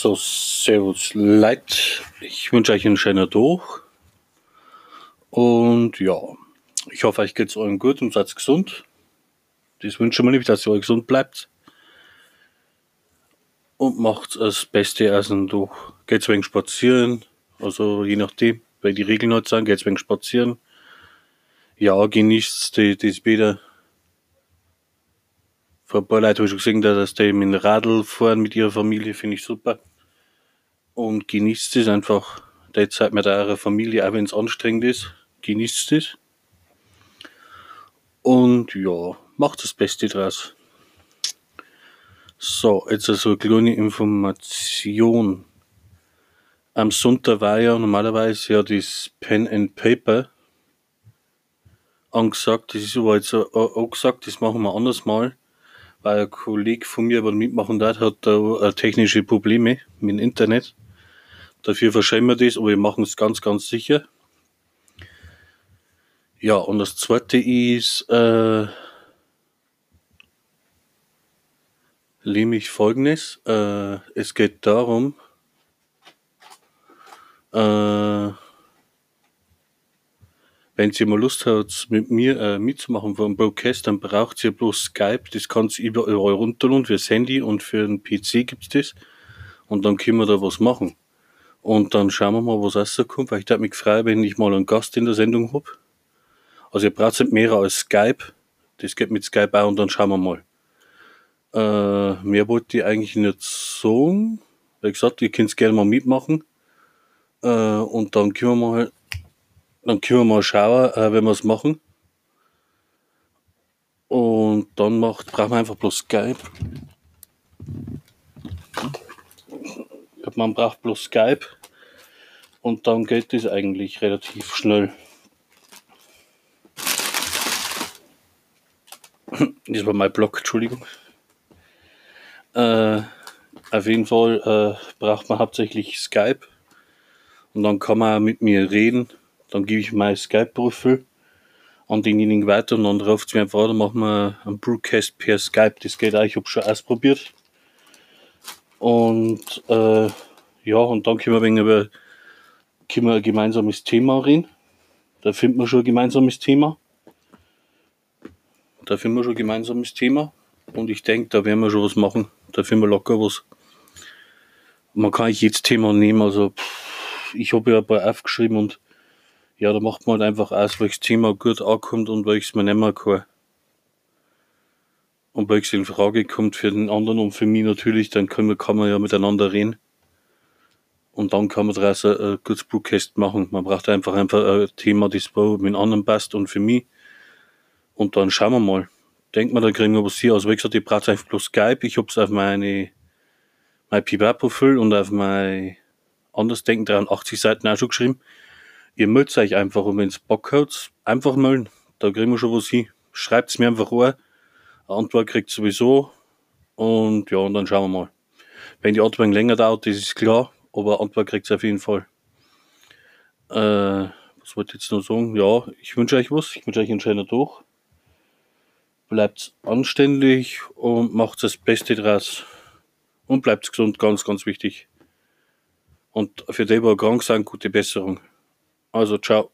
Servus Leute, ich wünsche euch einen schönen Tag und ja, ich hoffe euch geht's allen gut und seid gesund. Das wünsche ich mir nicht, dass ihr gesund bleibt und macht das Beste dem Tag. Geht's wegen spazieren, also je nachdem, weil die Regeln halt sind, geht's wegen spazieren. Ja, genießt die, das Bäder. Vor ein paar Leuten habe ich schon gesehen, dass die mit dem Radl fahren mit ihrer Familie, finde ich super und genießt es einfach die Zeit mit eurer Familie, auch wenn es anstrengend ist. Genießt es. Und ja, macht das Beste draus. So, jetzt also eine kleine Information. Am Sonntag war ja normalerweise ja das Pen and Paper angesagt. Das ist aber jetzt auch gesagt, das machen wir anders mal ein Kollege von mir aber mitmachen darf, hat da technische Probleme mit dem Internet. Dafür verschämen wir das, aber wir machen es ganz, ganz sicher. Ja, und das zweite ist, äh, nämlich folgendes. Äh, es geht darum, äh, wenn Sie mal Lust hat, mit mir äh, mitzumachen einen Broadcast, dann braucht ihr bloß Skype. Das kannst ihr überall runterladen. Fürs Handy und für den PC gibt's das. Und dann können wir da was machen. Und dann schauen wir mal, was rauskommt, weil ich würde mich freuen, wenn ich mal einen Gast in der Sendung hab. Also ihr braucht nicht mehr als Skype. Das geht mit Skype auch und dann schauen wir mal. Äh, mehr wollte ich eigentlich nicht sagen. Wie gesagt, ihr könnt gerne mal mitmachen. Äh, und dann können wir mal, dann können wir mal schauen, äh, wenn wir es machen. Und dann macht, brauchen wir einfach bloß Skype. Man braucht bloß Skype und dann geht es eigentlich relativ schnell. Das war mein Blog, Entschuldigung. Äh, auf jeden Fall äh, braucht man hauptsächlich Skype und dann kann man mit mir reden. Dann gebe ich mein Skype-Profil an denjenigen weiter und dann ruft mir einfach an, dann machen wir einen Broadcast per Skype. Das geht auch, ich habe schon ausprobiert. Und äh, ja, und dann können wir wegen über können wir ein gemeinsames Thema reden. Da finden wir schon ein gemeinsames Thema. Da finden wir schon ein gemeinsames Thema. Und ich denke, da werden wir schon was machen. Da finden wir locker was. Man kann nicht jedes Thema nehmen. Also, ich habe ja ein paar aufgeschrieben und ja, da macht man halt einfach aus, welches Thema gut ankommt und welches man nicht mehr kann. Und welches in Frage kommt für den anderen und für mich natürlich, dann kann man, kann man ja miteinander reden. Und dann kann man daraus ein, ein gutes Broadcast machen. Man braucht einfach einfach ein Thema, das mit den anderen passt und für mich. Und dann schauen wir mal. Denkt man, dann kriegen wir was hier. Also wie gesagt, ich brauche einfach bloß Skype. Ich habe es auf meine, mein PBR-Profil und auf mein anderes Denken 83 Seiten auch schon geschrieben. Ihr meldet euch einfach und wenn es Bock hat, einfach melden. Da kriegen wir schon was hin. Schreibt es mir einfach an. Eine Antwort kriegt sowieso. Und ja, und dann schauen wir mal. Wenn die Antwort länger dauert, das ist klar aber Antwort kriegt auf jeden Fall. Äh, was wollte ich jetzt noch sagen? Ja, ich wünsche euch was. Ich wünsche euch einen schönen Tag. Bleibt anständig und macht das Beste draus. Und bleibt gesund, ganz, ganz wichtig. Und für die, die krank sind, gute Besserung. Also, ciao.